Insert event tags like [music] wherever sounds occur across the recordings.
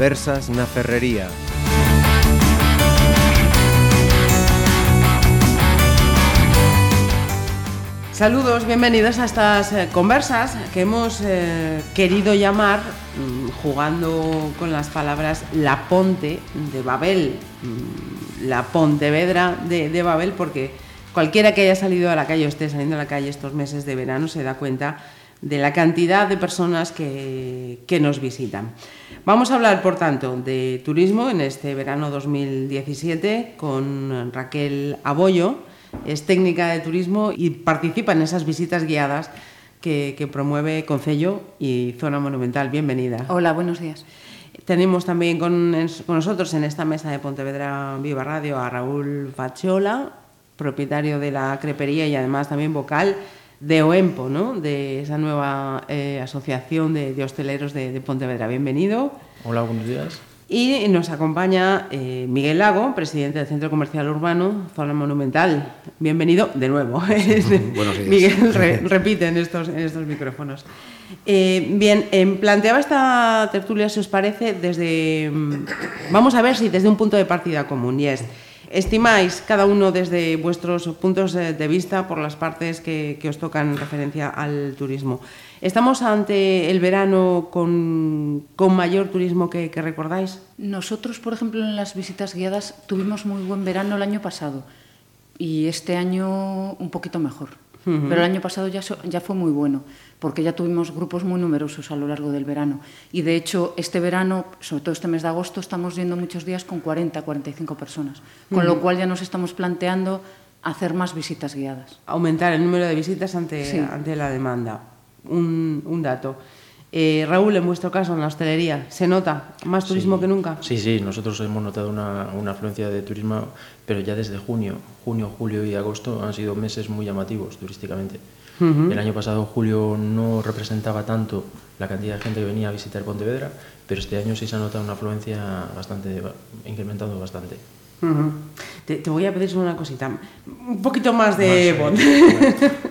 Conversas na Ferrería. Saludos, bienvenidos a estas eh, conversas que hemos eh, querido llamar, mm, jugando con las palabras, la Ponte de Babel, mm, la Pontevedra de, de Babel, porque cualquiera que haya salido a la calle o esté saliendo a la calle estos meses de verano se da cuenta de la cantidad de personas que, que nos visitan. Vamos a hablar, por tanto, de turismo en este verano 2017 con Raquel Abollo, es técnica de turismo y participa en esas visitas guiadas que, que promueve Concello y Zona Monumental. Bienvenida. Hola, buenos días. Tenemos también con, con, nosotros en esta mesa de Pontevedra Viva Radio a Raúl Fachola, propietario de la crepería y además también vocal de OEMPO, ¿no? de esa nueva eh, asociación de, de hosteleros de, de, Pontevedra. Bienvenido. Hola, buenos días. Y nos acompaña eh, Miguel Lago, presidente del Centro Comercial Urbano, Zona Monumental. Bienvenido de nuevo. [laughs] Buenos días. Miguel re, [laughs] repite en estos, en estos micrófonos. Eh, bien, eh, planteaba esta tertulia, si os parece, desde. Vamos a ver si desde un punto de partida común, y es. ¿Estimáis cada uno desde vuestros puntos de vista por las partes que, que os tocan en referencia al turismo? ¿Estamos ante el verano con, con mayor turismo que, que, recordáis? Nosotros, por ejemplo, en las visitas guiadas tuvimos muy buen verano el año pasado y este año un poquito mejor. Uh -huh. Pero el año pasado ya, ya fue muy bueno, porque ya tuvimos grupos muy numerosos a lo largo del verano. Y de hecho, este verano, sobre todo este mes de agosto, estamos viendo muchos días con 40, 45 personas. Con uh -huh. lo cual ya nos estamos planteando hacer más visitas guiadas. Aumentar el número de visitas ante, sí. ante la demanda. Un, un dato. Eh, Raúl, en vuestro caso, en la hostelería, ¿se nota más turismo sí, que nunca? Sí, sí, nosotros hemos notado una, una, afluencia de turismo, pero ya desde junio, junio, julio y agosto han sido meses muy llamativos turísticamente. Uh -huh. El año pasado, julio, no representaba tanto la cantidad de gente que venía a visitar Pontevedra, pero este año sí se ha notado una afluencia bastante, incrementando bastante. Uh -huh. te, te, voy a pedir una cosita, un poquito más de más, [laughs]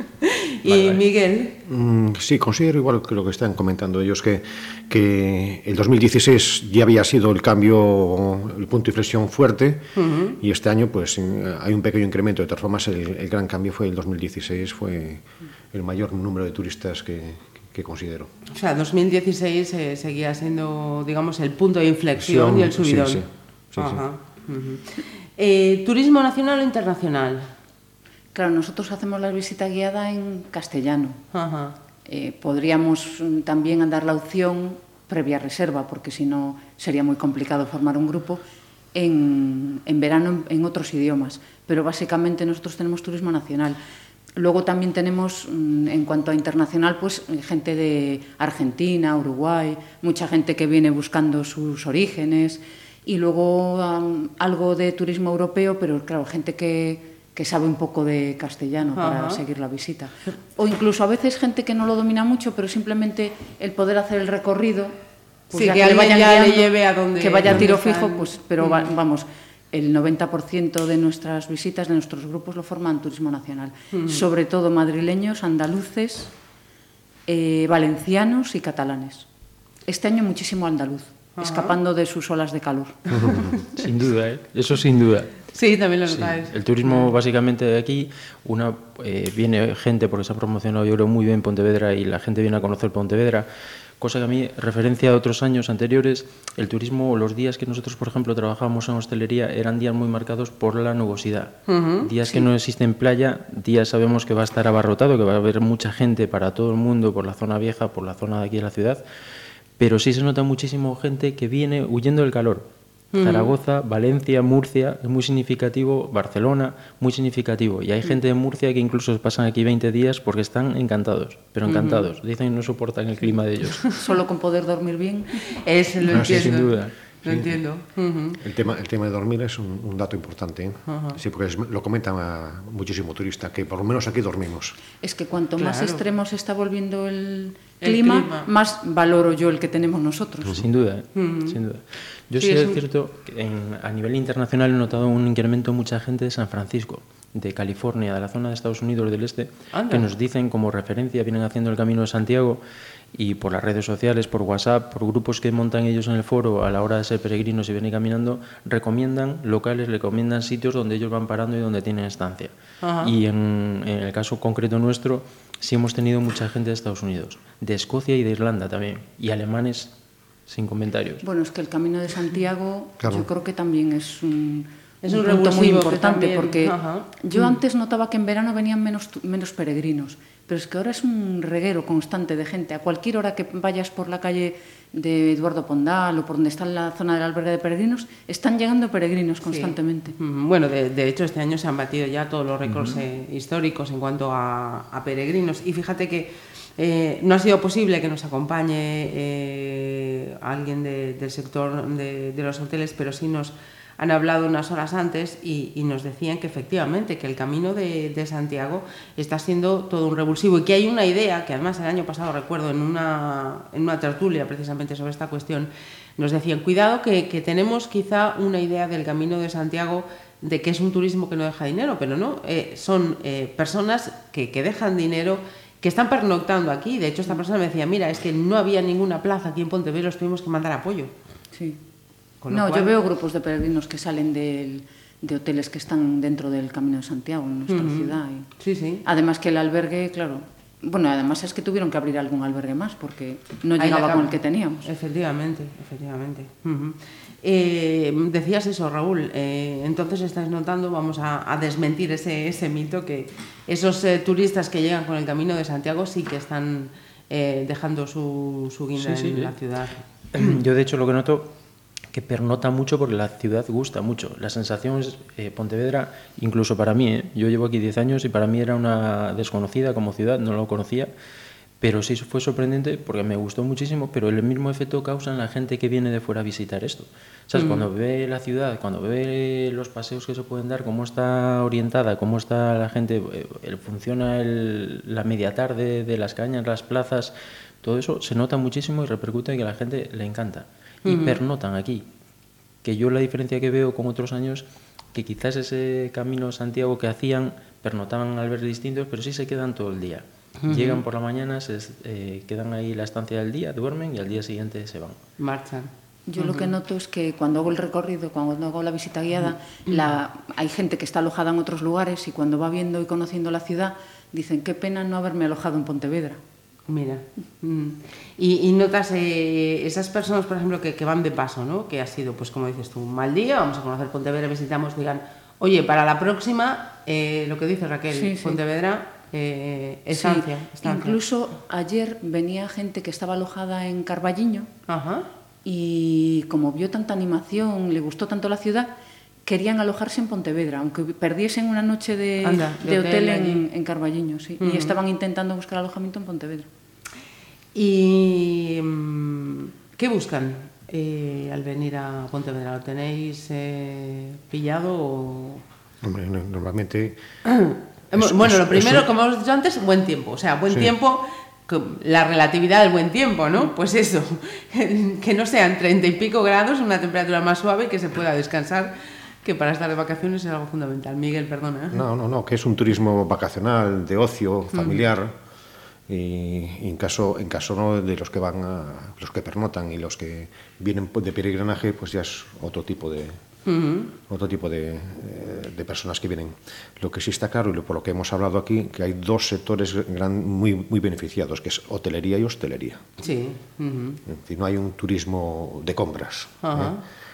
Y vale, vale. Miguel. Mm, sí, considero igual que lo que están comentando ellos, que, que el 2016 ya había sido el cambio, el punto de inflexión fuerte, uh -huh. y este año pues hay un pequeño incremento. De todas formas, el, el gran cambio fue el 2016, fue el mayor número de turistas que, que considero. O sea, 2016 eh, seguía siendo, digamos, el punto de inflexión sí, y el subidón. Sí, sí. Ajá. Uh -huh. eh, ¿Turismo nacional o internacional? Claro, nosotros hacemos la visita guiada en castellano. Ajá. Eh, podríamos mm, también dar la opción previa reserva, porque si no sería muy complicado formar un grupo, en, en verano en, en, otros idiomas. Pero básicamente nosotros tenemos turismo nacional. Luego también tenemos, mm, en cuanto a internacional, pues gente de Argentina, Uruguay, mucha gente que viene buscando sus orígenes y luego um, algo de turismo europeo, pero claro, gente que, que sabe un poco de castellano para seguir la visita. O incluso a veces gente que no lo domina mucho, pero simplemente el poder hacer el recorrido, pues sí, ya que, que le vaya ya le lleve a donde que vaya a tiro fijo, pues pero mm. va, vamos, el 90% de nuestras visitas, de nuestros grupos, lo forman turismo nacional. Mm. Sobre todo madrileños, andaluces, eh, valencianos y catalanes. Este año muchísimo andaluz escapando de sus olas de calor. [laughs] sin duda, ¿eh? eso sin duda. Sí, también lo notáis. Sí. El turismo básicamente de aquí, una eh, viene gente porque se ha promocionado yo creo muy bien Pontevedra y la gente viene a conocer Pontevedra, cosa que a mí, referencia a otros años anteriores, el turismo, los días que nosotros, por ejemplo, trabajábamos en hostelería, eran días muy marcados por la nubosidad. Uh -huh, días sí. que no existen playa, días sabemos que va a estar abarrotado, que va a haber mucha gente para todo el mundo, por la zona vieja, por la zona de aquí de la ciudad, pero sí se nota muchísimo gente que viene huyendo del calor. Zaragoza, Valencia, Murcia, es muy significativo, Barcelona, muy significativo. Y hay gente de Murcia que incluso pasan aquí 20 días porque están encantados, pero encantados. Dicen que no soportan el clima de ellos. [laughs] Solo con poder dormir bien. Es, lo no, sí, sin duda. Lo sí. entiendo. Uh -huh. el, tema, el tema de dormir es un, un dato importante. ¿eh? Uh -huh. Sí, porque es, lo comentan a muchísimo turista, que por lo menos aquí dormimos. Es que cuanto claro. más extremo se está volviendo el, el clima, clima, más valoro yo el que tenemos nosotros. Sin duda, uh -huh. sin duda. Yo sí, sí es, cierto que en, a nivel internacional he notado un incremento mucha gente de San Francisco, de California, de la zona de Estados Unidos del Este, Anda. que nos dicen como referencia, vienen haciendo el camino de Santiago y por las redes sociales, por WhatsApp, por grupos que montan ellos en el foro a la hora de ser peregrinos y venir caminando, recomiendan locales, recomiendan sitios donde ellos van parando y donde tienen estancia. Y en, el caso concreto nuestro, sí hemos tenido mucha gente de Estados Unidos, de Escocia y de Irlanda también, y alemanes sin comentarios. Bueno, es que el Camino de Santiago yo creo que también es un, es un, punto muy importante porque yo antes notaba que en verano venían menos, menos peregrinos pero es que ahora es un reguero constante de gente. A cualquier hora que vayas por la calle de Eduardo Pondal o por donde está la zona del albergue de peregrinos, están llegando peregrinos constantemente. Bueno, de, hecho este año se han batido ya todos los récords eh, históricos en cuanto a, peregrinos. Y fíjate que eh, no ha sido posible que nos acompañe eh, alguien del sector de, los hoteles, pero sí nos han hablado unas horas antes y, nos decían que efectivamente que el camino de, Santiago está siendo todo un revulsivo y que hay una idea que además el año pasado recuerdo en una, en una tertulia precisamente sobre esta cuestión nos decían cuidado que, tenemos quizá una idea del camino de Santiago de que es un turismo que no deja dinero, pero no, eh, son personas que dejan dinero que están pernoctando aquí. De hecho, esta mm. persona me decía, mira, es que no había ninguna plaza aquí en Pontevedra, los tuvimos que mandar apoyo. Sí. Con no, cual... yo veo grupos de peregrinos que salen del, de hoteles que están dentro del Camino de Santiago, en nuestra uh -huh. ciudad. Y... Sí, sí. Además que el albergue, claro, bueno, además es que tuvieron que abrir algún albergue más porque no llegaba con el que teníamos. Efectivamente, efectivamente. Uh -huh. Eh, decías eso, Raúl. Eh, entonces estáis notando, vamos a, desmentir ese, ese, mito que esos eh, turistas que llegan con el Camino de Santiago sí que están dejando su, su guinda en la ciudad. [clears throat] Yo de hecho lo que noto que pernota mucho porque la ciudad gusta mucho. La sensación es, eh, Pontevedra, incluso para mí, ¿eh? yo llevo aquí 10 años y para mí era una desconocida como ciudad, no lo conocía, pero sí fue sorprendente porque me gustó muchísimo, pero el mismo efecto causa en la gente que viene de fuera a visitar esto. ¿Sabes? Mm. Cuando ve la ciudad, cuando ve los paseos que se pueden dar, cómo está orientada, cómo está la gente, eh, funciona la media tarde de las cañas, las plazas, todo eso se nota muchísimo y repercute en que a la gente le encanta y pernotan aquí. Que yo la diferencia que veo con otros años, que quizás ese camino Santiago que hacían, pernotaban al ver distintos, pero sí se quedan todo el día. Llegan por la mañana, se eh, quedan ahí la estancia del día, duermen y al día siguiente se van. Marchan. Yo lo que noto es que cuando hago el recorrido, cuando hago la visita guiada, la, hay gente que está alojada en otros lugares y cuando va viendo y conociendo la ciudad, dicen, qué pena no haberme alojado en Pontevedra. Mira. Mm. Y, notas eh, esas personas, por ejemplo, que, van de paso, ¿no? Que ha sido, pues como dices tú, un mal día, vamos a conocer Pontevedra, visitamos, digan, oye, para la próxima, eh, lo que dice Raquel, Pontevedra, eh, estancia, Incluso ayer venía gente que estaba alojada en Carballiño y como vio tanta animación, le gustó tanto la ciudad, querían alojarse en Pontevedra, aunque perdiesen una noche de, hotel, en, en, Carballiño, sí, y estaban intentando buscar alojamiento en Pontevedra. ¿Y mm, qué buscan eh, al venir a Pontevedra? ¿Lo tenéis eh, pillado o...? Hombre, normalmente... [coughs] bueno, lo primero, como hemos dicho antes, buen tiempo. O sea, buen tiempo, la relatividad del buen tiempo, ¿no? Pues eso, [laughs] que no sean treinta y pico grados, una temperatura más suave que se pueda descansar que para estar de vacaciones es algo fundamental. Miguel, perdona. ¿eh? No, no, no, que es un turismo vacacional, de ocio, familiar y en caso en caso ¿no? de los que van a, los que pernotan y los que vienen de peregrinaje pues ya es otro tipo de otro tipo de, de, personas que vienen. Lo que sí está claro y por lo que hemos hablado aquí que hay dos sectores gran, muy muy beneficiados que es hotelería y hostelería. Sí no hay un turismo de compras ¿eh?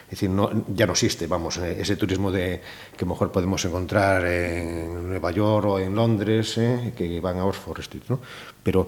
Es decir, no, ya no existe, vamos, eh, ese turismo de, que mejor podemos encontrar en Nueva York o en Londres, eh, que van a Oxford Street, ¿no? Pero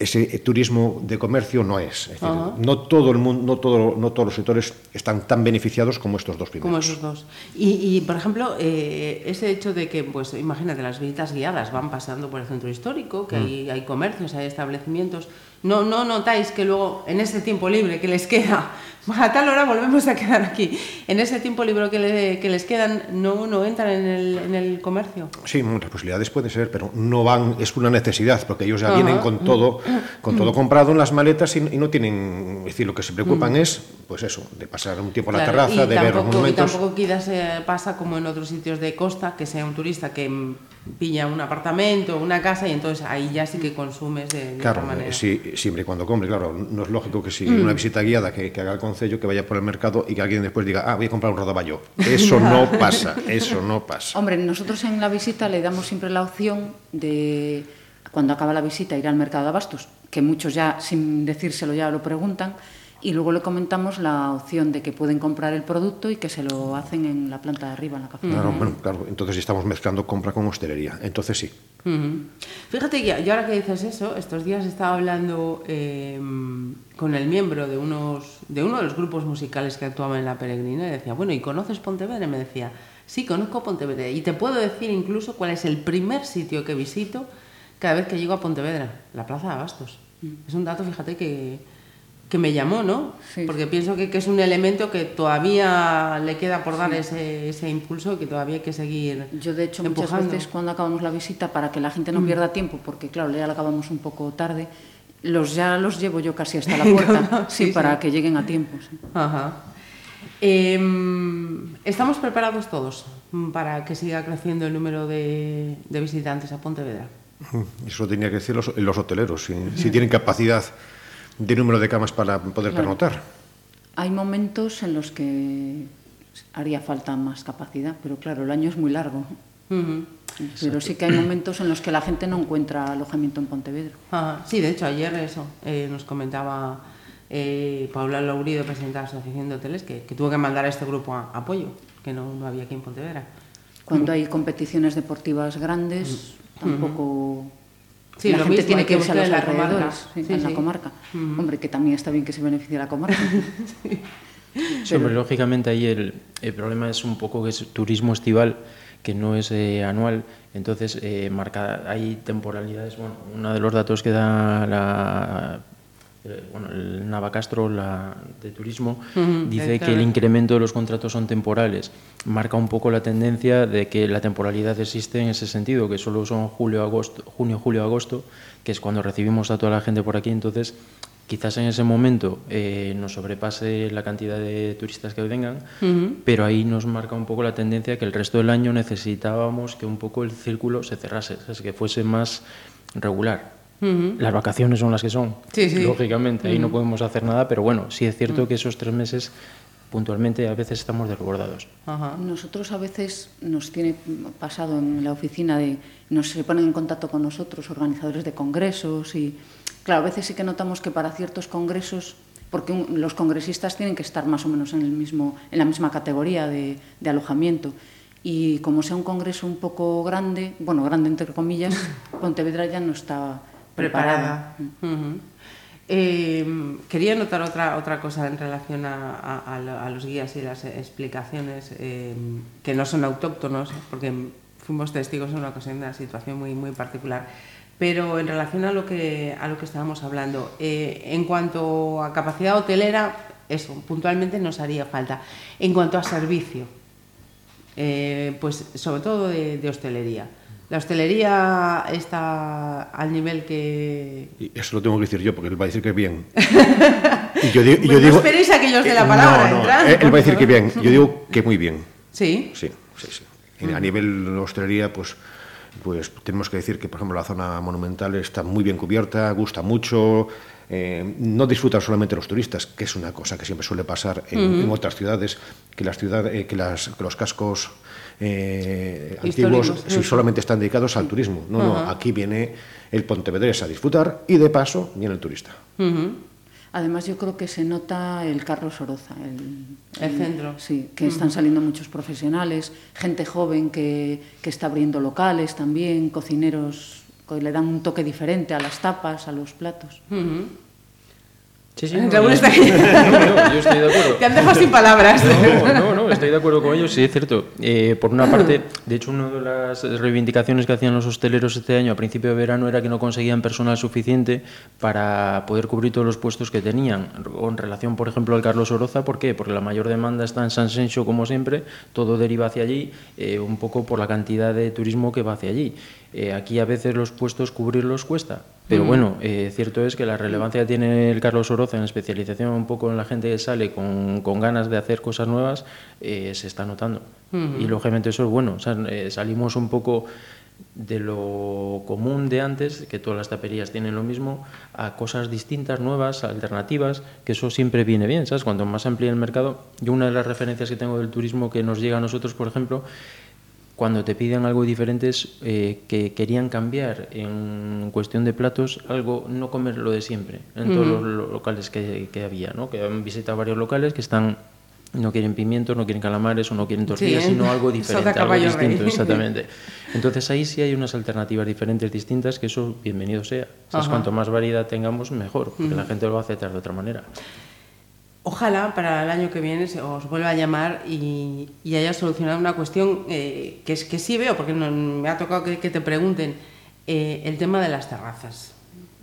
ese turismo de comercio no es. es decir, no todo el mundo, no, todo, no todos los sectores están tan beneficiados como estos dos primeros. Como esos dos. Y, y por ejemplo, eh, ese hecho de que, pues imagínate, las visitas guiadas van pasando por el centro histórico, que mm. hay, hay comercios, hay establecimientos. No, no notáis que luego, en ese tiempo libre que les queda a tal hora volvemos a quedar aquí. En ese tiempo libre que, que les quedan, ¿no, no entran en el, en el, comercio? Sí, muchas posibilidades puede ser, pero no van, es una necesidad, porque ellos ya vienen con todo, [clears throat] con todo comprado en las maletas y, no tienen, es decir, lo que se preocupan mm. es pues eso, de pasar un tiempo en la terraza, de ver los monumentos. Y tampoco quizás eh, pasa como en otros sitios de costa, que sea un turista que pilla un apartamento, una casa y entonces ahí ya sí que consumes de, claro, otra manera. Sí, siempre y cuando compre, claro, no es lógico que si mm. una visita guiada que, haga el concello, que vaya por el mercado y que alguien después diga, ah, voy a comprar un rodaballo. [laughs] Eso no pasa, eso no pasa. Hombre, nosotros en la visita le damos siempre la opción de, cuando acaba la visita, ir al mercado de abastos, que muchos ya, sin decírselo, ya lo preguntan, y luego le comentamos la opción de que pueden comprar el producto y que se lo hacen en la planta de arriba, en la cafetería. Claro, bueno, claro, entonces estamos mezclando compra con hostelería, entonces sí. Fíjate que yo ahora que dices eso, estos días estaba hablando em, con el miembro de, unos, de uno de los grupos musicales que actuaban en La Peregrina y decía, bueno, ¿y conoces Pontevedra? Y me decía, sí, conozco Pontevedra. Y te puedo decir incluso cuál es el primer sitio que visito cada vez que llego a Pontevedra, la Plaza de Abastos. Mm. Es un dato, fíjate, que que me llamó, ¿no? Porque pienso que, es un elemento que todavía le queda por dar ese, ese, impulso y que todavía hay que seguir. Yo, de hecho, muchas veces cuando acabamos la visita, para que la gente no mm. pierda tiempo, porque claro, ya la acabamos un poco tarde, los ya los llevo yo casi hasta la [laughs] puerta, sí, para que lleguen a tiempo. Ajá. Em, ¿Estamos preparados todos para que siga creciendo el número de, visitantes a Pontevedra? Eso tenía que decir los, los hoteleros, si, si tienen capacidad de número de camas para poder pernotar. Hay momentos en los que haría falta más capacidad, pero claro, el año es muy largo. Pero sí que hay momentos en los que la gente no encuentra alojamiento en Pontevedra. sí, de hecho, ayer eso eh, nos comentaba eh, Paula Laurido, presidenta de la Asociación de Hoteles, que, tuvo que mandar a este grupo apoyo, que no, no, había aquí en Pontevedra. Cuando hay competiciones deportivas grandes, tampoco Sí, la gente tiene que irse a los alrededores, en la comarca. Hombre, que también está bien que se beneficie la comarca. [laughs] sí. hombre, lógicamente ahí el, el, problema es un poco que es turismo estival, que no es eh, anual, entonces eh, marca, hay temporalidades. Bueno, uno de los datos que da la bueno, el Navacastro la, de turismo dice que el incremento de los contratos son temporales. Marca un poco la tendencia de que la temporalidad existe en ese sentido, que solo son julio, agosto, junio, julio, agosto, que es cuando recibimos a toda la gente por aquí. Entonces, quizás en ese momento eh, nos sobrepase la cantidad de turistas que vengan, pero ahí nos marca un poco la tendencia que el resto del año necesitábamos que un poco el círculo se cerrase, que fuese más regular. Las vacaciones son las que son, lógicamente, ahí no podemos hacer nada, pero bueno, sí es cierto que esos tres meses puntualmente a veces estamos desbordados. Nosotros a veces nos tiene pasado en la oficina de nos se ponen en contacto con nosotros organizadores de congresos y claro, a veces sí que notamos que para ciertos congresos porque los congresistas tienen que estar más o menos en el mismo en la misma categoría de, de alojamiento. Y como sea un congreso un poco grande, bueno, grande entre comillas, [laughs] Pontevedra ya no está preparada. Eh, quería notar otra, otra cosa en relación a, los guías y las explicaciones eh, que no son autóctonos, porque fuimos testigos en una ocasión de una situación muy, muy particular. Pero en relación a lo que, a lo que estábamos hablando, eh, en cuanto a capacidad hotelera, eso, puntualmente nos haría falta. En cuanto a servicio, pues sobre todo de hostelería. La hostelería está al nivel que... Y eso lo tengo que decir yo, porque él va a decir que bien. [laughs] y yo, digo, no esperéis a que yo os dé la palabra. No, no, él va a decir que bien. Yo digo que muy bien. ¿Sí? Sí, sí, sí. A nivel de hostelería, pues, pues tenemos que decir que, por ejemplo, la zona monumental está muy bien cubierta, gusta mucho, eh, no disfrutan solamente los turistas, que es una cosa que siempre suele pasar en, otras ciudades, que, las ciudades, eh, que, las, que los cascos eh, antiguos si solamente están dedicados al turismo. No, no, aquí viene el pontevedrés a disfrutar y de paso viene el turista. Además, yo creo que se nota el Carlos Oroza, el, centro. Sí, que están saliendo muchos profesionales, gente joven que, que, está abriendo locales también, cocineros le dan un toque diferente a las tapas, a los platos. Sí, sí, [laughs] no, Raúl está aquí. yo estoy de acuerdo. [laughs] Te han dejado sin palabras. No, no, no, estoy de acuerdo con ellos, sí, es cierto. Eh, por una parte, de hecho, una de las reivindicaciones que hacían los hosteleros este año a principio de verano era que no conseguían personal suficiente para poder cubrir todos los puestos que tenían. En relación, por ejemplo, al Carlos Oroza, ¿por qué? Porque la mayor demanda está en San Sencho, como siempre, todo deriva hacia allí, eh, un poco por la cantidad de turismo que va hacia allí. Eh, aquí a veces los puestos cubrirlos cuesta. Pero bueno, eh, cierto es que la relevancia tiene el Carlos Oroza en especialización un poco en la gente que sale con, con ganas de hacer cosas nuevas, eh, se está notando. Y lógicamente eso es bueno. Eh, salimos un poco de lo común de antes, que todas las taperías tienen lo mismo, a cosas distintas, nuevas, alternativas, que eso siempre viene bien, ¿sabes? Cuanto más amplía el mercado, yo una de las referencias que tengo del turismo que nos llega a nosotros, por ejemplo, cuando te piden algo diferente es eh, que querían cambiar en cuestión de platos algo, no comer lo de siempre, en todos los locales que, que había, ¿no? Que han visitado varios locales que están no quieren pimientos, no quieren calamares o no quieren tortillas, sino algo diferente, algo distinto, exactamente. Entonces ahí sí hay unas alternativas diferentes, distintas, que eso bienvenido sea. cuanto más variedad tengamos, mejor, porque la gente lo va a aceptar de otra manera. Ojalá para el año que viene os vuelva a llamar y, haya solucionado una cuestión eh, que es que sí veo, porque me ha tocado que, te pregunten, eh, el tema de las terrazas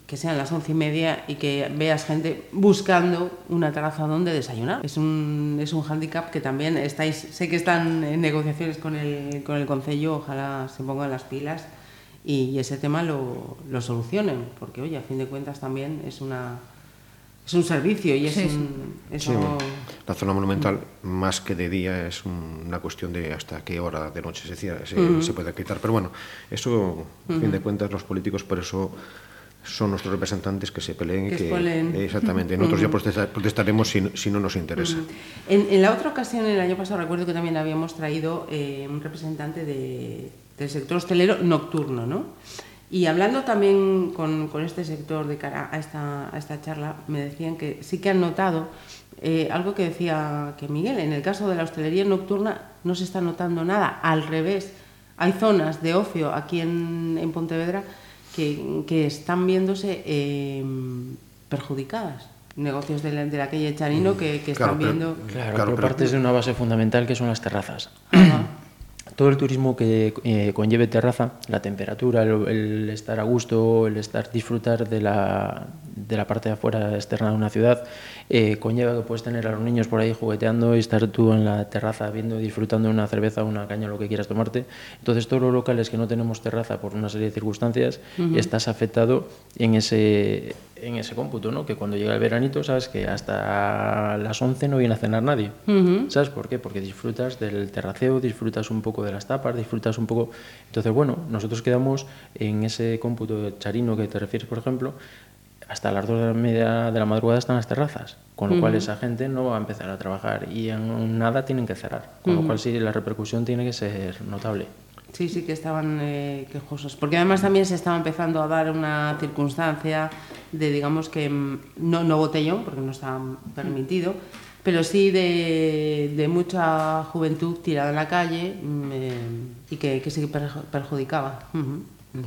que sean las once y media y que veas gente buscando una terraza donde desayunar. Es un, es un hándicap que también estáis, sé que están en negociaciones con el, con el Concello, ojalá se pongan las pilas y, ese tema lo, lo, solucionen, porque oye, a fin de cuentas también es una... es un servicio y es sí, un... Sí. Eso... Sí, la zona monumental, más que de día, es un, una cuestión de hasta qué hora de noche se, cierra, se, uh -huh. se puede quitar. Pero bueno, eso, a fin uh -huh. de cuentas, los políticos por eso son nuestros representantes que se peleen. Que, que exactamente. Nosotros uh -huh. ya protestaremos si, si, no nos interesa. En, en, la otra ocasión, el año pasado, recuerdo que también habíamos traído eh, un representante de, del sector hostelero nocturno, ¿no? Y hablando también con, con, este sector de cara a esta, a esta charla, me decían que sí que han notado eh, algo que decía que Miguel, en el caso de la hostelería nocturna no se está notando nada, al revés, hay zonas de ocio aquí en, en Pontevedra que, están viéndose eh, perjudicadas. Negocios de la, de la calle Charino mm. que, están viendo. Claro, claro pero partes de una base fundamental que son las terrazas. Todo el turismo que eh, conlleve terraza, la temperatura, el, estar a gusto, el estar disfrutar de la, de la parte de afuera externa de una ciudad, eh, conlleva que puedes tener a los niños por ahí jugueteando y estar tú en la terraza viendo, disfrutando de una cerveza, una caña, lo que quieras tomarte. Entonces, todos los locales que no tenemos terraza por una serie de circunstancias, estás afectado en ese, en ese cómputo, ¿no? Que cuando llega el veranito, sabes que hasta las 11 no viene a cenar nadie. ¿Sabes por qué? Porque disfrutas del terraceo, disfrutas un poco de las tapas, disfrutas un poco... Entonces, bueno, nosotros quedamos en ese cómputo de charino que te refieres, por ejemplo, hasta las dos de la media de la madrugada están las terrazas, con lo cual esa gente no va a empezar a trabajar y en nada tienen que cerrar, con lo cual sí la repercusión tiene que ser notable. Sí, sí que estaban eh, quejosos, porque además también se estaba empezando a dar una circunstancia de, digamos que, mm, no, no botellón, porque no estaba permitido, pero sí de, de mucha juventud tirada en la calle mm, eh, y que, que sí perjudicaba.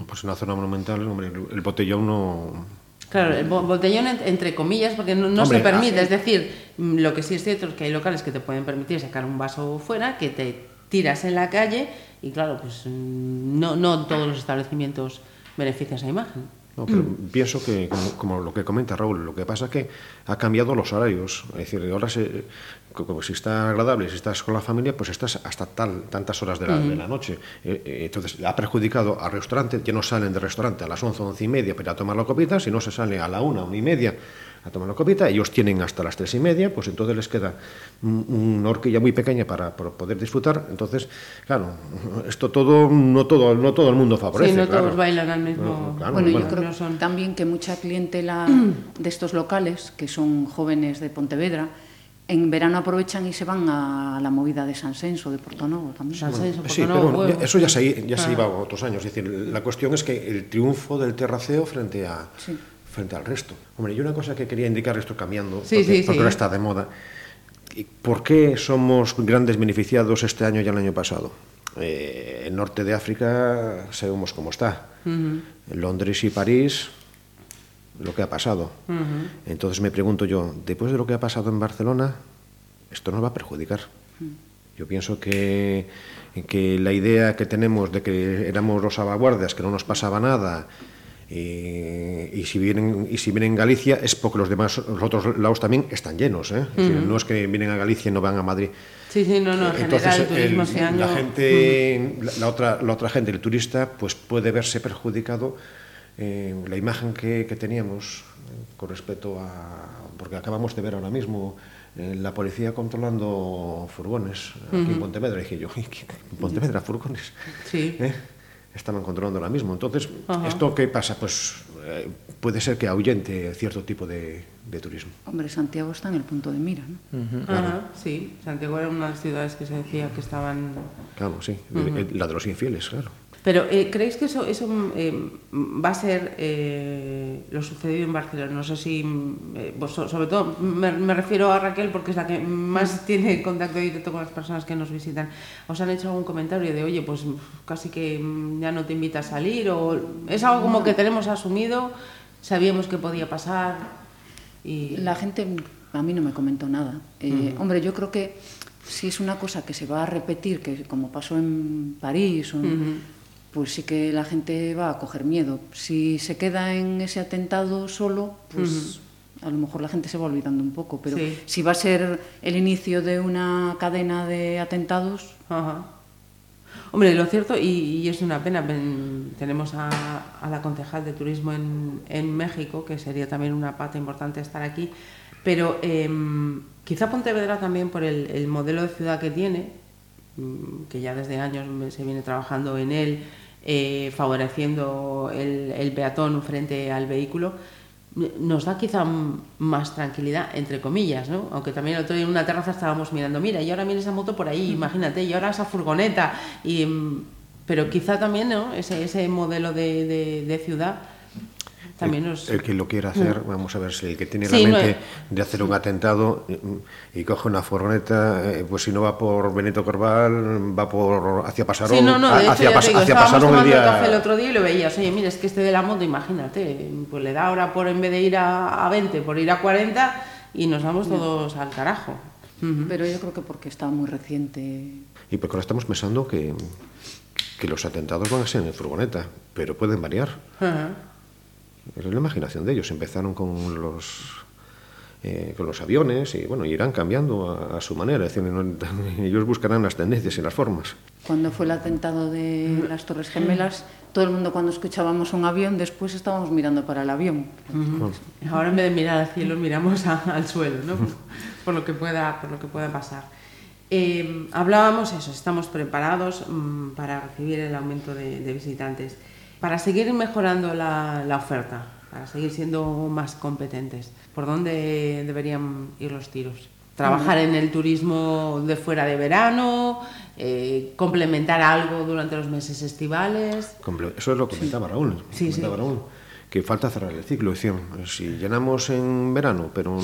Pues en la zona monumental, hombre, el botellón no Claro, el botellón entre comillas, porque no, se permite. Ah, es decir, mm, lo que sí es cierto es que hay locales que te pueden permitir sacar un vaso fuera, que te tiras en la calle y claro, pues mm, no, no todos los establecimientos benefician esa imagen. No, pero pienso que, como, lo que comenta Raúl, lo que pasa es que ha cambiado los horarios. Es decir, ahora se, como si está agradable, si estás con la familia, pues estás hasta tal, tantas horas de la, de la noche. Eh, eh, entonces, ha perjudicado al restaurante, ya no salen del restaurante a las 11, 11 y media para tomar la copita, si no se sale a la 1, 1 y media a tomar la copita, ellos tienen hasta las tres y media, pues entonces les queda una horquilla muy pequeña para, poder disfrutar. Entonces, claro, esto todo, no todo, no todo el mundo favorece. Sí, no todos bailan al mismo. bueno, yo creo son... también que mucha clientela [clears throat] de estos locales, que son jóvenes de Pontevedra, en verano aprovechan y se van a la movida de San Senso, de Porto Novo también. San Senso, Porto sí, Novo, pero bueno, eso ya se, ya claro. se iba otros años. Es decir, la cuestión es que el triunfo del terraceo frente a sí. frente al resto. Hombre, yo una cosa que quería indicar, esto cambiando, sí, porque, sí, porque ahora está de moda. ¿Por qué somos grandes beneficiados este año y el año pasado? Eh, el norte de África sabemos cómo está. Uh -huh. Londres y París lo que ha pasado. Entonces me pregunto yo, después de lo que ha pasado en Barcelona, esto nos va a perjudicar. Yo pienso que, que la idea que tenemos de que éramos los salvaguardias, que no nos pasaba nada, y, si vienen y si vienen en Galicia es porque los demás los otros lados también están llenos ¿eh? no es que vienen a Galicia y no van a Madrid sí sí no no entonces el turismo la gente la, otra la otra gente el turista pues puede verse perjudicado eh, la imagen que, que teníamos con respecto a... porque acabamos de ver ahora mismo eh, la policía controlando furgones aquí uh -huh. en Pontevedra. Y dije yo, ¿en Pontevedra furgones? Sí. ¿Eh? Estaban controlando ahora mismo. Entonces, uh -huh. ¿esto qué pasa? Pues eh, puede ser que ahuyente cierto tipo de, de, turismo. Hombre, Santiago está en el punto de mira, ¿no? Uh -huh. claro. Sí, Santiago era una de las ciudades que se decía que estaban... Claro, sí, la de los infieles, claro. Pero eh, ¿creéis que eso, eso eh, va a ser eh, lo sucedido en Barcelona? No sé si, pues, sobre todo me, me, refiero a Raquel porque es la que más tiene contacto directo con las personas que nos visitan. ¿Os han hecho algún comentario de, oye, pues casi que ya no te invita a salir? ¿O es algo como que tenemos asumido, sabíamos que podía pasar? Y... La gente a mí no me comentó nada. Hombre, yo creo que si es una cosa que se va a repetir, que como pasó en París o en... Uh -huh pues sí que la gente va a coger miedo. Si se queda en ese atentado solo, pues uh -huh. a lo mejor la gente se va olvidando un poco. Pero sí. si va a ser el inicio de una cadena de atentados... -huh. Hombre, lo cierto, y, y, es una pena, tenemos a, a la concejal de turismo en, en, México, que sería también una pata importante estar aquí, pero eh, quizá Pontevedra también por el, el modelo de ciudad que tiene, que ya desde años se viene trabajando en él, eh, favoreciendo el, el, peatón frente al vehículo, nos da quizá más tranquilidad, entre comillas, ¿no? Aunque también el otro día en una terraza estábamos mirando, mira, y ahora mira esa moto por ahí, imagínate, y ahora esa furgoneta, y, pero quizá también, ¿no? Ese, ese modelo de, de, de ciudad también el, que lo quiera hacer, vamos a ver si el que tiene sí, la mente no de hacer un atentado y, y coge una furgoneta, eh, pues si no va por Benito Corval, va por hacia Pasarón, sí, no, no, de hacia, hecho, pas, digo, hacia Pasarón el día. café el otro día y lo veías, oye, mira, es que este de la moto, imagínate, pues le da ahora por en vez de ir a, a 20, por ir a 40 y nos vamos todos al carajo. Uh -huh. Pero yo creo que porque está muy reciente. Y porque ahora estamos pensando que, que los atentados van a ser en furgoneta, pero pueden variar. Uh -huh. Es la imaginación de ellos. Empezaron con los eh, con los aviones y bueno, irán cambiando a, a su manera. Es decir, no, [laughs] ellos buscarán las tendencias y las formas. Cuando fue el atentado de las Torres Gemelas, todo el mundo cuando escuchábamos un avión, después estábamos mirando para el avión. Uh -huh. Ahora en vez de mirar al cielo, miramos a, al suelo, ¿no? por, por, lo que pueda, por lo que pueda pasar. Eh, hablábamos eso, estamos preparados mmm, para recibir el aumento de, de visitantes para seguir mejorando la, la, oferta, para seguir siendo más competentes, ¿por dónde deberían ir los tiros? Trabajar en el turismo de fuera de verano, eh, complementar algo durante los meses estivales. Eso es lo que comentaba sí. Raúl. Sí, comentaba sí. Raúl, que falta cerrar el ciclo. Si llenamos en verano, pero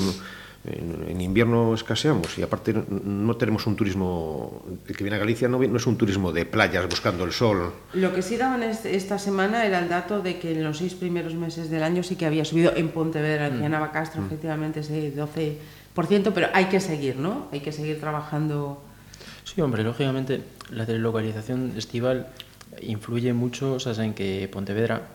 en, en, invierno escaseamos y aparte no tenemos un turismo, el que viene a Galicia no, no, es un turismo de playas buscando el sol. Lo que sí daban esta semana era el dato de que en los seis primeros meses del año sí que había subido en Pontevedra, mm. Navacastro, mm. efectivamente ese 12%, pero hay que seguir, ¿no? Hay que seguir trabajando. Sí, hombre, lógicamente la deslocalización estival influye mucho o sea, en que Pontevedra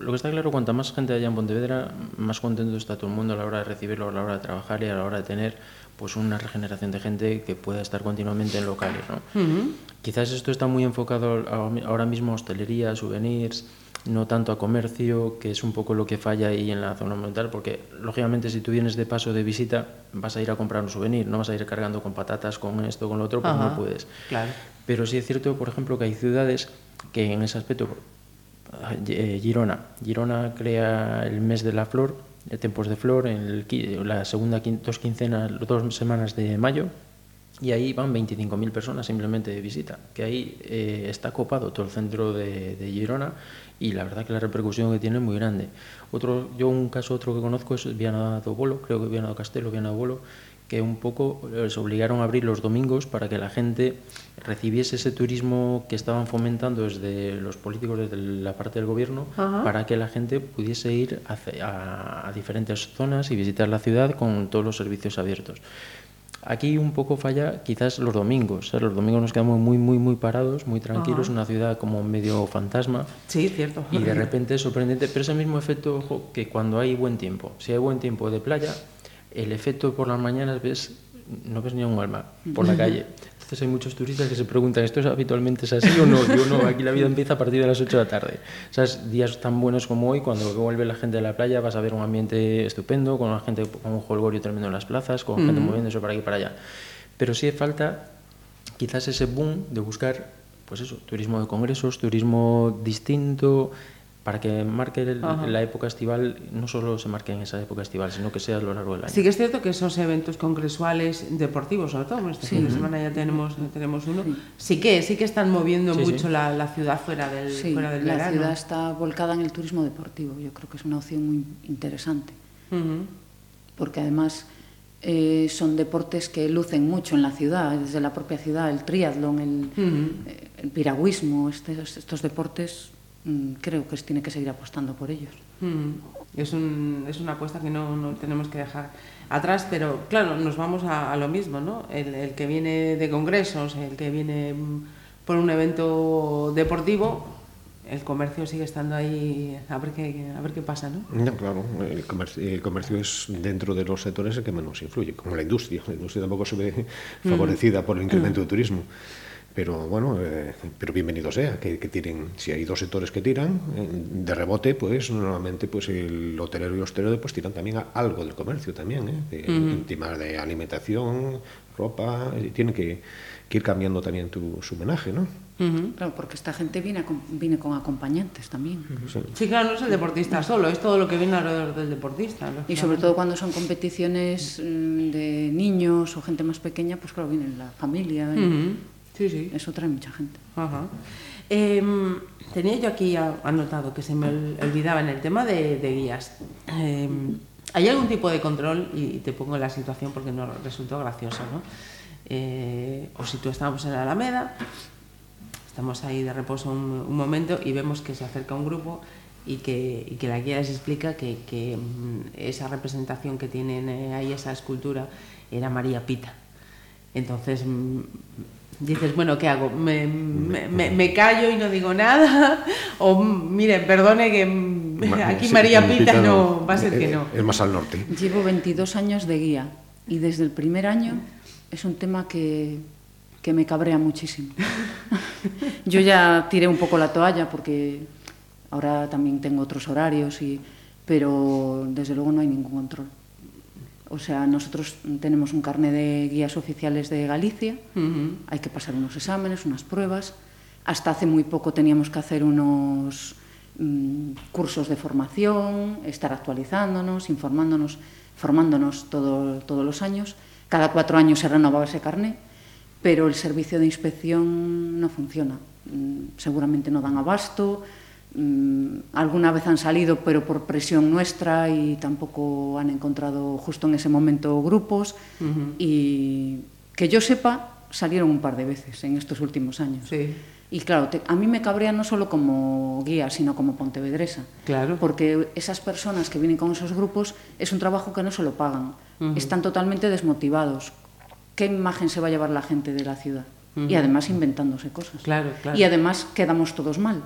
lo que está claro, cuanta más gente haya en Pontevedra, más contento está todo el mundo a la hora de recibirlo, a la hora de trabajar y a la hora de tener pues una regeneración de gente que pueda estar continuamente en locales. ¿no? Uh -huh. Quizás esto está muy enfocado ahora mismo a hostelería, souvenirs, no tanto a comercio, que es un poco lo que falla ahí en la zona monumental, porque lógicamente si tú vienes de paso de visita vas a ir a comprar un souvenir, no vas a ir cargando con patatas, con esto, con lo otro, pues uh -huh. no puedes. Claro. Pero sí es cierto, por ejemplo, que hay ciudades que en ese aspecto eh, Girona. Girona crea el mes de la flor, el Tempos de Flor, en el, la segunda dos quincenas, dos semanas de mayo, y ahí van 25.000 personas simplemente de visita, que ahí eh, está copado todo el centro de, de, Girona y la verdad que la repercusión que tiene es muy grande. Otro, yo un caso otro que conozco es Viana do Bolo, creo que Viana do Castelo, Viana do Bolo, que un poco les obligaron a abrir los domingos para que la gente recibiese ese turismo que estaban fomentando desde los políticos, desde la parte del gobierno, Ajá. para que la gente pudiese ir a, a, a, diferentes zonas y visitar la ciudad con todos los servicios abiertos. Aquí un poco falla quizás los domingos. ¿eh? Los domingos nos quedamos muy, muy, muy parados, muy tranquilos, Ajá. una ciudad como medio fantasma. Sí, cierto. Y de repente es sorprendente, pero es el mismo efecto ojo, que cuando hay buen tiempo. Si hay buen tiempo de playa, el efecto por las mañanas ves no ves ni un alma por la calle. Entonces hay muchos turistas que se preguntan, ¿esto es habitualmente es así o no? Yo no, aquí la vida empieza a partir de las 8 de la tarde. ¿Sabes? Días tan buenos como hoy, cuando vuelve la gente de la playa, vas a ver un ambiente estupendo, con la gente con un jolgorio tremendo en las plazas, con gente moviéndose para aquí y para allá. Pero sí falta quizás ese boom de buscar, pues eso, turismo de congresos, turismo distinto, para que marque el, la época estival, no solo se marque en esa época estival, sino que sea a lo largo del año. Sí que es cierto que esos eventos congresuales deportivos, sobre todo, este fin de semana ya tenemos, tenemos uno, sí. que sí que están moviendo sí, mucho sí. La, la, ciudad fuera del, fuera del la verano. La ciudad está volcada en el turismo deportivo, yo creo que es una opción muy interesante, uh -huh. porque además eh, son deportes que lucen mucho en la ciudad, desde la propia ciudad, el triatlón, el, uh -huh. el piragüismo, estos, estos deportes creo que tiene que seguir apostando por ellos. Mm, es, un, es, una apuesta que no, no, tenemos que dejar atrás, pero claro, nos vamos a, a lo mismo, ¿no? El, el, que viene de congresos, el que viene mm, por un evento deportivo, el comercio sigue estando ahí a ver qué, a ver qué pasa, ¿no? no claro, el comercio, el comercio, es dentro de los sectores el que menos influye, como la industria. La industria tampoco se ve favorecida mm. por el incremento mm. del turismo. Pero bueno, eh, pero bienvenido sea, que, que, tiren, si hay dos sectores que tiran, eh, de rebote, pues normalmente pues el hotelero y hostelero pues tiran también a algo del comercio también, ¿eh? de, uh -huh. temas de alimentación, ropa, tienen que, que, ir cambiando también tu, su homenaje, ¿no? Uh -huh. Claro, porque esta gente viene, viene con acompañantes también. Sí. sí. claro, no es el deportista solo, es todo lo que viene alrededor del deportista. Y sobre todo cuando son competiciones mm, de niños o gente más pequeña, pues claro, viene la familia. Y... Sí, sí. Eso trae mucha gente. Ajá. Eh, tenía yo aquí anotado que se me olvidaba en el tema de, de guías. Eh, ¿Hay algún tipo de control? Y te pongo en la situación porque nos resultó gracioso, ¿no? Eh, o si tú estamos en la Alameda, estamos ahí de reposo un, un, momento y vemos que se acerca un grupo y que, y que la guía les explica que, que mm, esa representación que tienen ahí, esa escultura, era María Pita. Entonces mm, dices, bueno, ¿qué hago? ¿Me, me, me, me callo y no digo nada? [laughs] O, mire, perdone que [laughs] aquí sí, María Pita, no, va a ser que no. Es más al norte. Llevo 22 años de guía y desde el primer año es un tema que, que me cabrea muchísimo. [laughs] Yo ya tiré un poco la toalla porque ahora también tengo otros horarios, y, pero desde luego no hay ningún control. O sea, nosotros tenemos un carnet de guías oficiales de Galicia, uh -huh. hay que pasar unos exámenes, unas pruebas. Hasta hace muy poco teníamos que hacer unos mm, cursos de formación, estar actualizándonos, informándonos, formándonos todo, todos los años. Cada cuatro años se renovaba ese carnet, pero el servicio de inspección no funciona. Mm, seguramente no dan abasto, alguna vez han salido, pero por presión nuestra y tampoco han encontrado justo en ese momento grupos. Uh -huh. Y que yo sepa, salieron un par de veces en estos últimos años. Sí. Y claro, te, a mí me cabrea no solo como guía, sino como pontevedresa. Claro. Porque esas personas que vienen con esos grupos es un trabajo que no se lo pagan. Uh -huh. Están totalmente desmotivados. ¿Qué imagen se va a llevar la gente de la ciudad? Uh -huh. Y además inventándose cosas. Claro, claro. Y además quedamos todos mal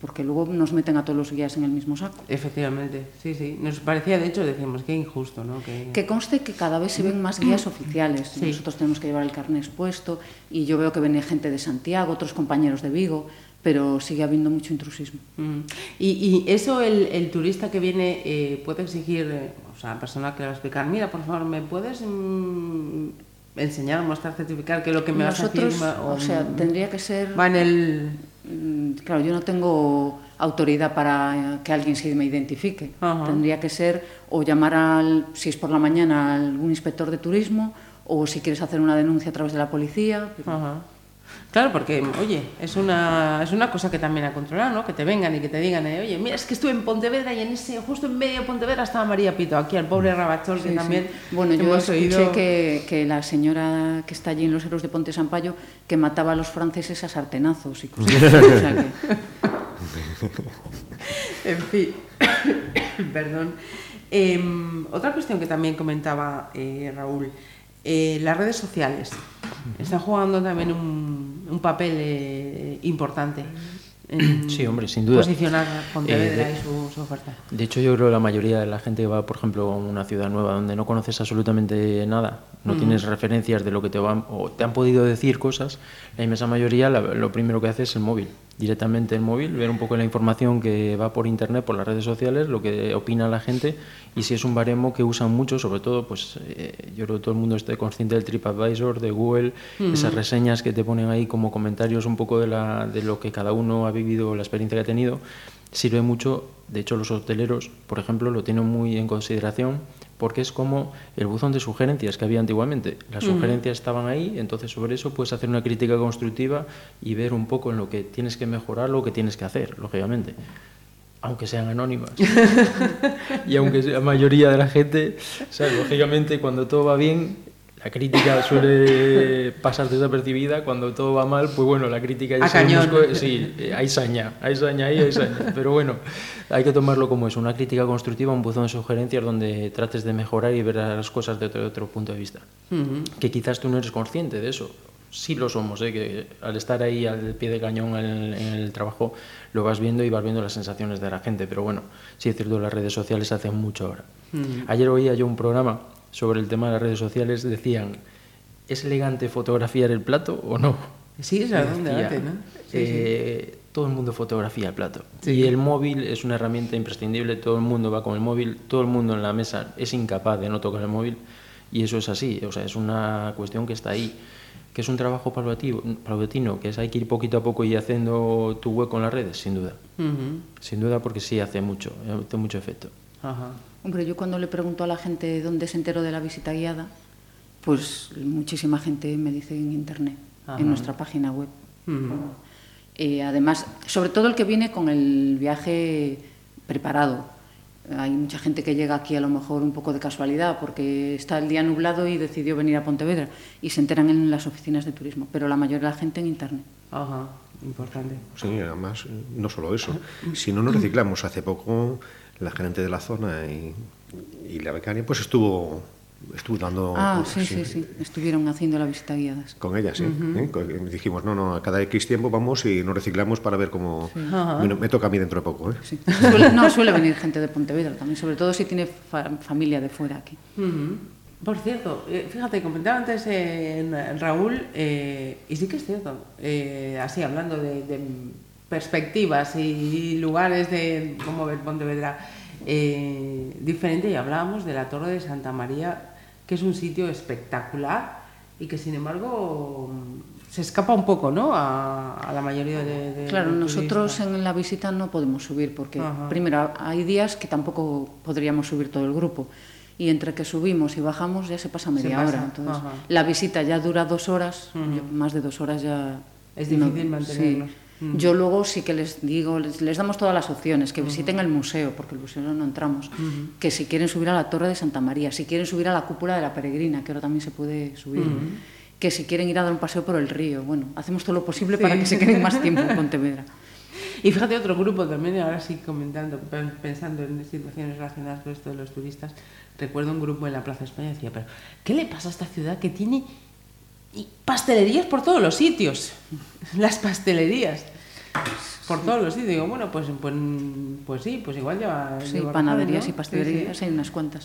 porque luego nos meten a todos los guías en el mismo saco. Efectivamente, sí, sí. Nos parecía, de hecho, decíamos, qué injusto, ¿no? Que, que conste que cada vez se ven más guías oficiales. Sí. Nosotros tenemos que llevar el carnet expuesto y yo veo que viene gente de Santiago, otros compañeros de Vigo, pero sigue habiendo mucho intrusismo. Mm. Y, y, eso el, el, turista que viene eh, puede exigir, eh, o sea, la persona que le va a explicar, mira, por favor, ¿me puedes mm, enseñar, mostrar, certificar que lo que me Nosotros, vas a decir... O, o sea, tendría que ser... Va en el Mm, Mm, claro, yo no tengo autoridad para eh, que alguien se me identifique. Ajá. Tendría que ser o llamar al, si es por la mañana, a algún inspector de turismo o si quieres hacer una denuncia a través de la policía. Pero... -huh. Claro, porque, oye, es una, es una cosa que también a controlar, ¿no? Que te vengan y que te digan, eh, oye, mira, es que estuve en Pontevedra y en ese, justo en medio de Pontevedra estaba María Pito, aquí al pobre Rabachol, sí, que también. Bueno, yo escuché oído... que, que la señora que está allí en los héroes de Ponte Sampaio, que mataba a los franceses a sartenazos y cosas así. o sea que... [laughs] en fin, [coughs] perdón. Eh, otra cuestión que también comentaba eh, Raúl, eh, las redes sociales están jugando también un, un papel eh, importante. [clears throat] sí, hombre, sin duda. posicionar Pontevedra y su, oferta. De hecho, yo creo que la mayoría de la gente que va, por ejemplo, a una ciudad nueva donde no conoces absolutamente nada, no tienes referencias de lo que te van o te han podido decir cosas, la inmensa mayoría lo primero que hace es el móvil, directamente el móvil, ver un poco la información que va por internet, por las redes sociales, lo que opina la gente y si es un baremo que usan mucho, sobre todo, pues eh, yo creo que todo el mundo esté consciente del TripAdvisor, de Google, esas reseñas que te ponen ahí como comentarios un poco de, la, de lo que cada uno ha vivido, la experiencia que ha tenido, sirve mucho, de hecho los hoteleros, por ejemplo, lo tienen muy en consideración porque es como el buzón de sugerencias que había antiguamente. Las sugerencias estaban ahí, entonces sobre eso puedes hacer una crítica constructiva y ver un poco en lo que tienes que mejorar, lo que tienes que hacer, lógicamente. Aunque sean anónimas. [laughs] y aunque la mayoría de la gente, lógicamente cuando todo va bien, la crítica suele pasar desapercibida, cuando todo va mal, pues bueno, la crítica ya se sí, hay saña, hay saña ahí, hay saña, pero bueno, hay que tomarlo como eso, una crítica constructiva, un buzón de sugerencias donde trates de mejorar y ver las cosas desde otro, punto de vista. Que quizás tú no eres consciente de eso, sí lo somos, ¿eh? que al estar ahí al pie de cañón en el, trabajo lo vas viendo y vas viendo las sensaciones de la gente, pero bueno, sí es cierto, las redes sociales hacen mucho ahora. Ayer oía yo un programa sobre el tema de las redes sociales decían, ¿es elegante fotografiar el plato o no? Sí, es un debate, ¿no? Eh, todo el mundo fotografía el plato. Y el móvil es una herramienta imprescindible, todo el mundo va con el móvil, todo el mundo en la mesa es incapaz de no tocar el móvil y eso es así, o sea, es una cuestión que está ahí, que es un trabajo paulatino, que es hay que ir poquito a poco y haciendo tu hueco en las redes, sin duda. Sin duda porque sí hace mucho, hace mucho efecto. Ajá. Hombre, yo cuando le pregunto a la gente dónde se enteró de la visita guiada, pues muchísima gente me dice en internet, en nuestra página web. Eh, además, sobre todo el que viene con el viaje preparado. Hay mucha gente que llega aquí a lo mejor un poco de casualidad porque está el día nublado y decidió venir a Pontevedra y se enteran en las oficinas de turismo, pero la mayoría de la gente en internet. Ajá, importante. Sí, además, no solo eso. Si no nos reciclamos, hace poco la gerente de la zona y, la becaria, pues estuvo estuvo dando... Ah, sí, sí, sí, estuvieron haciendo la visita guiadas. Con ella, sí. ¿eh? Dijimos, no, no, a cada X tiempo vamos y nos reciclamos para ver cómo... Me, toca a mí dentro de poco. ¿eh? no, suele venir gente de Pontevedra también, sobre todo si tiene familia de fuera aquí. Por cierto, eh, fíjate, comentaba antes en Raúl, y sí que es cierto, así hablando de perspectivas y lugares de cómo ver Pontevedra eh, diferente. Y hablábamos de la Torre de Santa María, que es un sitio espectacular y que sin embargo se escapa un poco ¿no? a, la mayoría de... claro, nosotros en la visita no podemos subir porque primero hay días que tampoco podríamos subir todo el grupo y entre que subimos y bajamos ya se pasa media hora. Entonces, la visita ya dura dos horas, más de dos horas ya... Es difícil Yo luego sí que les digo, les, damos todas las opciones, que visiten el museo, porque el museo no entramos, que si quieren subir a la Torre de Santa María, si quieren subir a la cúpula de la Peregrina, que ahora también se puede subir, que si quieren ir a dar un paseo por el río, bueno, hacemos todo lo posible para que se queden más tiempo en Pontevedra. [laughs] Y fíjate otro grupo también, ahora sí comentando, pensando en situaciones relacionadas con esto de los turistas, recuerdo un grupo en la Plaza España decía, pero ¿qué le pasa a esta ciudad que tiene y pastelerías por todos los sitios. [laughs] Las pastelerías. Por todos los sitios. Digo, bueno, pues, pues, pues sí, pues igual ya. Sí, panaderías y pastelerías hay unas cuantas.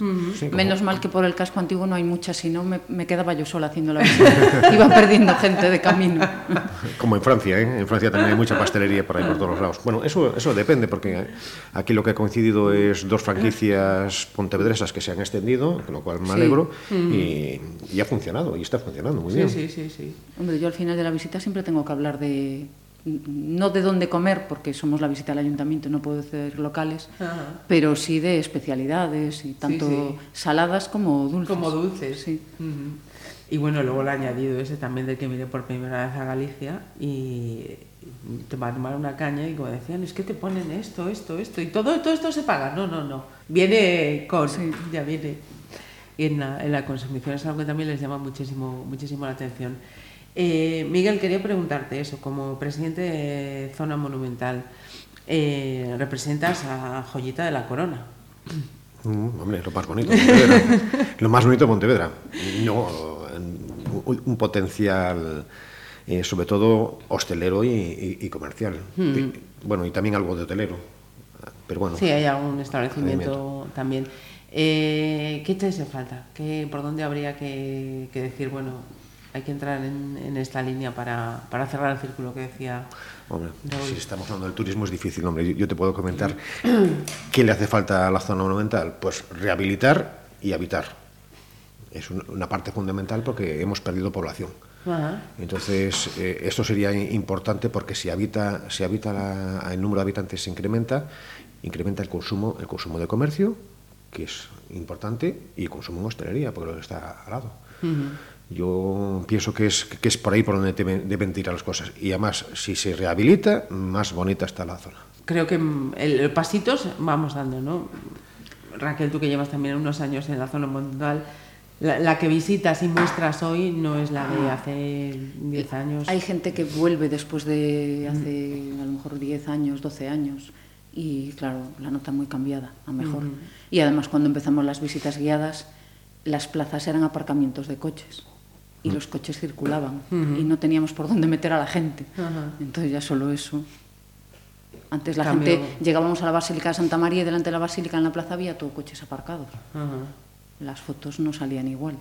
Menos mal que por el casco antiguo no hay muchas, si no me, quedaba yo sola haciendo la [laughs] visita. Iba perdiendo gente de camino. [laughs] Como en Francia, ¿eh? En Francia también hay mucha pastelería por ahí por todos los lados. Bueno, eso, eso depende, porque aquí lo que ha coincidido es dos franquicias pontevedresas que se han extendido, con lo cual me alegro, y, y, ha funcionado, y está funcionando muy bien. Sí, sí, sí. Hombre, yo al final de la visita siempre tengo que hablar de no de dónde comer, porque somos la visita al ayuntamiento, no puedo hacer locales, pero sí de especialidades, y tanto saladas como dulces. Como dulces, sí. Y bueno, luego el añadido ese también de que miré por primera vez a Galicia y te va a tomar una caña y como decían, es que te ponen esto, esto, esto, y todo, todo esto se paga. No, no, no. Viene con, ya viene. Y en la, en la consumición es algo que también les llama muchísimo, muchísimo la atención. Eh, Miguel, quería preguntarte eso, como presidente de Zona Monumental, eh, representas a Joyita de la Corona. Mm, hombre, lo más bonito de Pontevedra. [laughs] lo más bonito de Pontevedra. No, un potencial eh, sobre todo hostelero y, comercial. Mm. bueno, y también algo de hotelero. Pero bueno. Sí, hay algún establecimiento también. Eh, ¿Qué te hace falta? ¿Qué, ¿Por dónde habría que, decir, bueno, hay que entrar en, esta línea para, para, cerrar el círculo que decía? Hombre, si estamos hablando del turismo es difícil, hombre. Yo, te puedo comentar qué le hace falta a la zona monumental. Pues rehabilitar y habitar. Es una parte fundamental porque hemos perdido población. Entonces, eh, esto sería importante porque si habita, si habita el número de habitantes se incrementa, incrementa el consumo, el consumo de comercio, que es importante, y el consumo en hostelería, porque lo está al lado. Yo pienso que es, que es por ahí por donde deben, ir las cosas. Y además, si se rehabilita, más bonita está la zona. Creo que mm, el, pasitos vamos dando, ¿no? Raquel, tú que llevas también unos años en la zona mundial, la, que visitas y muestras hoy no es la de hace 10 años. Hay gente que vuelve después de hace a lo mejor 10 años, 12 años y claro, la nota muy cambiada, a mejor. Y además cuando empezamos las visitas guiadas, las plazas eran aparcamientos de coches y los coches circulaban y no teníamos por dónde meter a la gente. Entonces ya solo eso. Antes la gente llegábamos a la Basílica de Santa María y delante de la Basílica en la plaza había todo coches aparcados las fotos no salían igual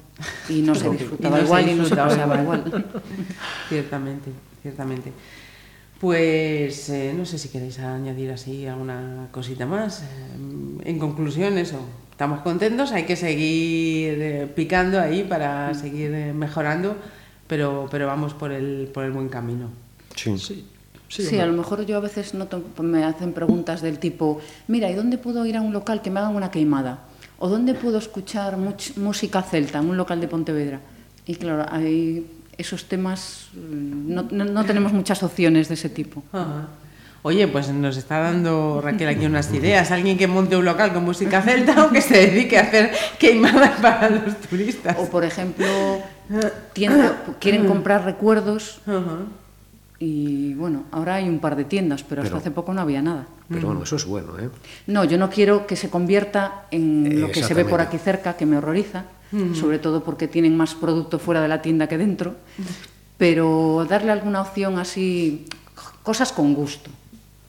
y no se [laughs] disfrutaba igual y no se pasaba igual. [laughs] ciertamente, ciertamente. Pues eh, no sé si queréis añadir así alguna cosita más. Eh, en conclusión, eso, estamos contentos, hay que seguir eh, picando ahí para seguir eh, mejorando, pero, pero vamos por el, por el buen camino. Sí. sí. Sí, sí a lo mejor yo a veces noto, me hacen preguntas del tipo, mira, ¿y dónde puedo ir a un local que me hagan una queimada? ¿O dónde puedo escuchar música celta en un local de Pontevedra? Y claro, hay esos temas, mm, no, no, no tenemos muchas opciones de ese tipo. Ajá. Oye, pues nos está dando Raquel aquí unas ideas. Alguien que monte un local con música celta o que se dedique a hacer queimadas para los turistas. O, por ejemplo, quieren comprar recuerdos y bueno, ahora hay un par de tiendas, pero, hasta hace poco no había nada. Pero bueno, eso es bueno, ¿eh? No, yo no quiero que se convierta en lo que se ve por aquí cerca, que me horroriza, sobre todo porque tienen más producto fuera de la tienda que dentro, pero darle alguna opción así, cosas con gusto.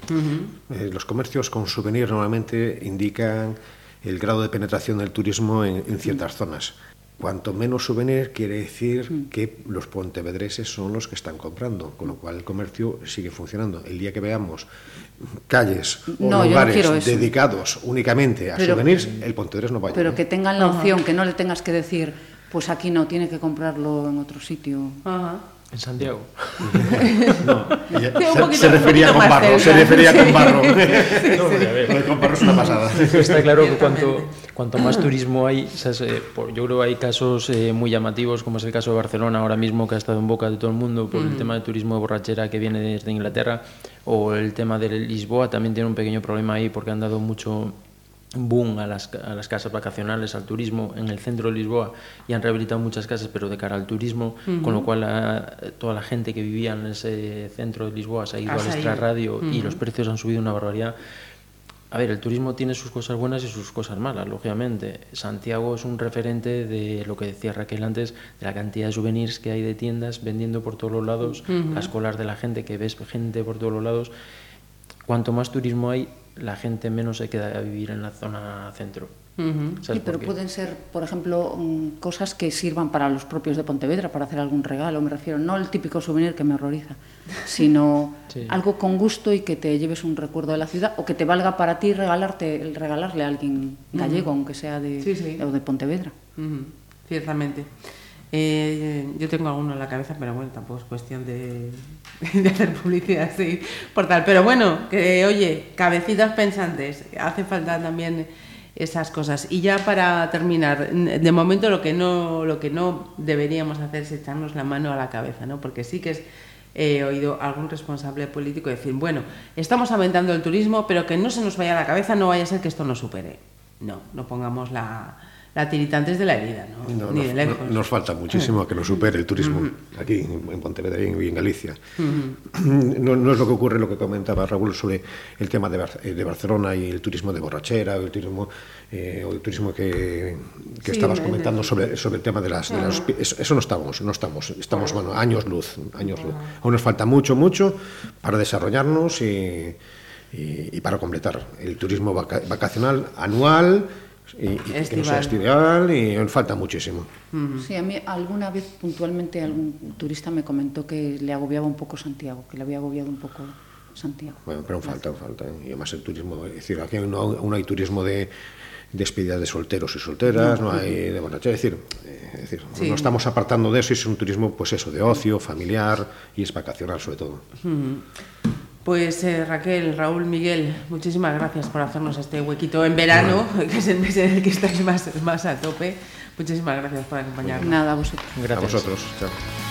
Eh, los comercios con souvenir normalmente indican el grado de penetración del turismo en ciertas zonas. Cuanto menos souvenir quiere decir que los pontevedreses son los que están comprando, con lo cual el comercio sigue funcionando. El día que veamos calles o lugares dedicados únicamente a souvenirs, el pontevedres no va a Pero que tengan la opción, que no le tengas que decir, pues aquí no, tiene que comprarlo en otro sitio. Ajá. En Santiago. [laughs] no, [laughs] se, refería con [laughs] barro, se refería con barro. con barro es una pasada. Está claro que cuanto, cuanto más turismo hay, eh, yo creo que hay casos eh, muy llamativos, como es el caso de Barcelona ahora mismo, que ha estado en boca de todo el mundo por el tema de turismo de borrachera que viene desde Inglaterra, o el tema de Lisboa también tiene un pequeño problema ahí porque han dado mucho boom a las, a las, casas vacacionales, al turismo en el centro de Lisboa y han rehabilitado muchas casas, pero de cara al turismo, con lo cual toda la gente que vivía en ese centro de Lisboa se ha ido al extrarradio y los precios han subido una barbaridad. A ver, el turismo tiene sus cosas buenas y sus cosas malas, lógicamente. Santiago es un referente de lo que decía Raquel antes, de la cantidad de souvenirs que hay de tiendas vendiendo por todos los lados, las colas de la gente, que ves gente por todos los lados. Cuanto más turismo hay, la gente menos se queda a vivir en la zona centro. Uh -huh. Sí, pero pueden ser, por ejemplo, mm, cosas que sirvan para los propios de Pontevedra, para hacer algún regalo, me refiero, no el típico souvenir que me horroriza, [laughs] sino sí. algo con gusto y que te lleves un recuerdo de la ciudad o que te valga para ti regalarte, regalarle a alguien gallego, uh -huh. aunque sea de, sí, de, o de Pontevedra. Uh -huh. Ciertamente. Eh, yo tengo alguno en la cabeza, pero bueno, tampoco es cuestión de, [laughs] hacer publicidad así por tal. Pero bueno, que oye, cabecitas pensantes, hace falta también esas cosas. Y ya para terminar, de momento lo que no, lo que no deberíamos hacer es echarnos la mano a la cabeza, ¿no? Porque sí que he oído algún responsable político decir, bueno, estamos aumentando el turismo, pero que no se nos vaya a la cabeza, no vaya a ser que esto nos supere. No, no pongamos la, la tirita de la herida, ¿no? Ni nos, de lejos. Nos falta muchísimo a que nos supere el turismo aquí en Pontevedra y en Galicia. no, no, es lo que ocurre lo que comentaba Raúl sobre el tema de, eh, de Barcelona y el turismo de borrachera, el turismo, eh, o el turismo que, que sí, estabas comentando sobre, sobre el tema de las, de las eso, eso, no estamos, no estamos, estamos bueno, años luz, años luz. Aún nos falta mucho, mucho para desarrollarnos y, y, y para completar el turismo vaca, vacacional anual y, y que no sea estival y falta muchísimo. Sí, a mí alguna vez puntualmente algún turista me comentó que le agobiaba un poco Santiago, que le había agobiado un poco Santiago. Bueno, pero falta, falta. Y además el turismo, es decir, aquí no, no hay turismo de despedida de solteros y solteras, no, no hay de borrachera, es decir, eh, es decir sí. no estamos apartando de eso y es un turismo, pues eso, de ocio, familiar y es vacacional sobre todo. Uh -huh. Pues eh, Raquel, Raúl, Miguel, muchísimas gracias por hacernos este huequito en verano, bueno. [laughs] que es el mes en el que estáis más, más a tope. Muchísimas gracias por acompañarnos. Nada, a vosotros. Gracias. A vosotros. Chao.